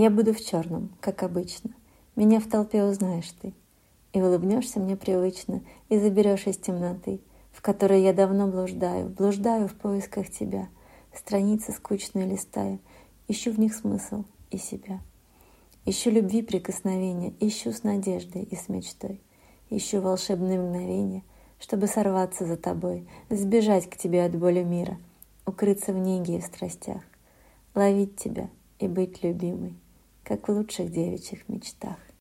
Я буду в черном, как обычно. Меня в толпе узнаешь ты. И улыбнешься мне привычно, и заберешь из темноты, в которой я давно блуждаю, блуждаю в поисках тебя, страницы скучные листаю, ищу в них смысл и себя. Ищу любви прикосновения, ищу с надеждой и с мечтой. Ищу волшебные мгновения, чтобы сорваться за тобой, сбежать к тебе от боли мира, укрыться в неге и в страстях, ловить тебя и быть любимой, как в лучших девичьих мечтах.